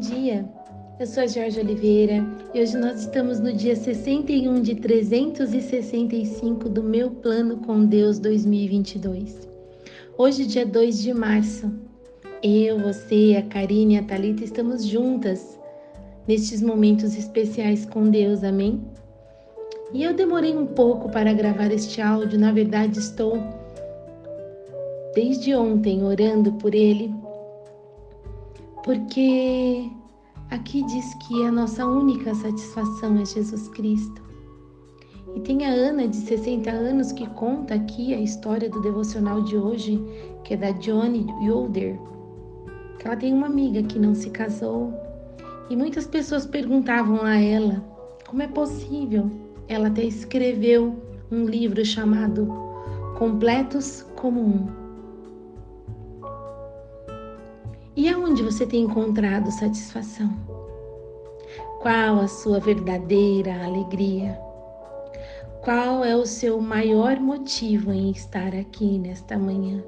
dia! Eu sou a Jorge Oliveira e hoje nós estamos no dia 61 de 365 do meu plano com Deus 2022. Hoje, dia 2 de março, eu, você, a Karine e a Thalita estamos juntas nestes momentos especiais com Deus, amém? E eu demorei um pouco para gravar este áudio, na verdade estou desde ontem orando por ele, porque aqui diz que a nossa única satisfação é Jesus Cristo. E tem a Ana, de 60 anos, que conta aqui a história do devocional de hoje, que é da Johnny Yoder. Ela tem uma amiga que não se casou. E muitas pessoas perguntavam a ela como é possível. Ela até escreveu um livro chamado Completos como Um. E aonde você tem encontrado satisfação? Qual a sua verdadeira alegria? Qual é o seu maior motivo em estar aqui nesta manhã?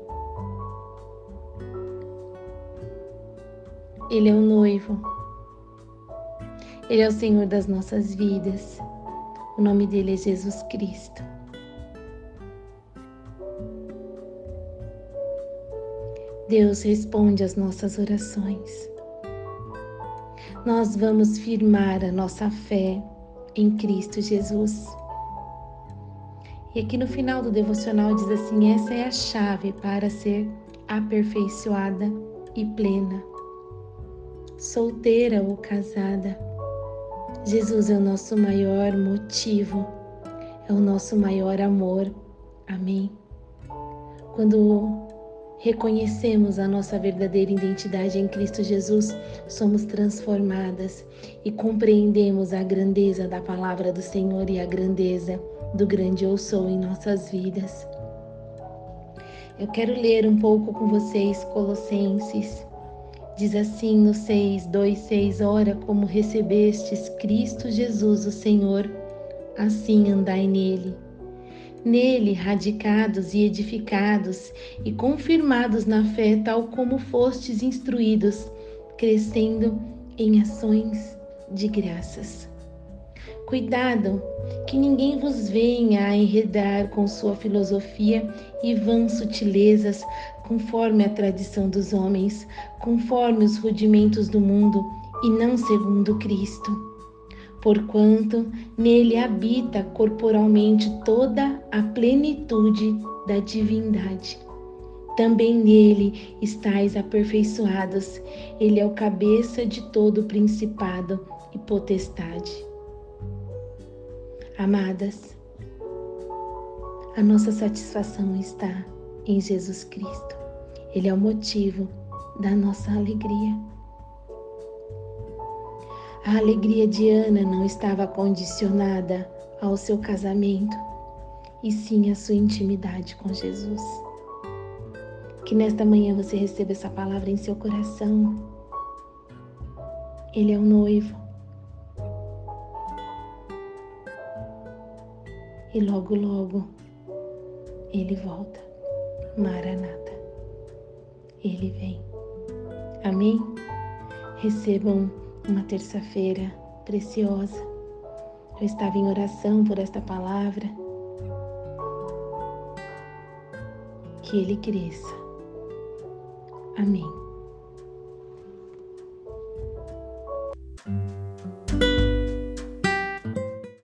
Ele é o noivo. Ele é o Senhor das nossas vidas. O nome dele é Jesus Cristo. Deus responde às nossas orações. Nós vamos firmar a nossa fé em Cristo Jesus. E aqui no final do devocional diz assim: essa é a chave para ser aperfeiçoada e plena, solteira ou casada. Jesus é o nosso maior motivo, é o nosso maior amor. Amém. Quando reconhecemos a nossa verdadeira identidade em Cristo Jesus, somos transformadas e compreendemos a grandeza da palavra do Senhor e a grandeza do grande eu sou em nossas vidas. Eu quero ler um pouco com vocês Colossenses. Diz assim no 6, 2, 6, Ora, como recebestes Cristo Jesus, o Senhor, assim andai nele nele radicados e edificados e confirmados na fé, tal como fostes instruídos, crescendo em ações de graças. Cuidado, que ninguém vos venha a enredar com sua filosofia e vãs sutilezas, conforme a tradição dos homens, conforme os rudimentos do mundo e não segundo Cristo porquanto nele habita corporalmente toda a plenitude da divindade. Também nele estáis aperfeiçoados, ele é o cabeça de todo principado e potestade. Amadas, a nossa satisfação está em Jesus Cristo. Ele é o motivo da nossa alegria. A alegria de Ana não estava condicionada ao seu casamento, e sim à sua intimidade com Jesus. Que nesta manhã você receba essa palavra em seu coração. Ele é o noivo. E logo, logo, ele volta. Maranata. Ele vem. Amém? Recebam uma terça-feira preciosa. Eu estava em oração por esta palavra. Que ele cresça. Amém.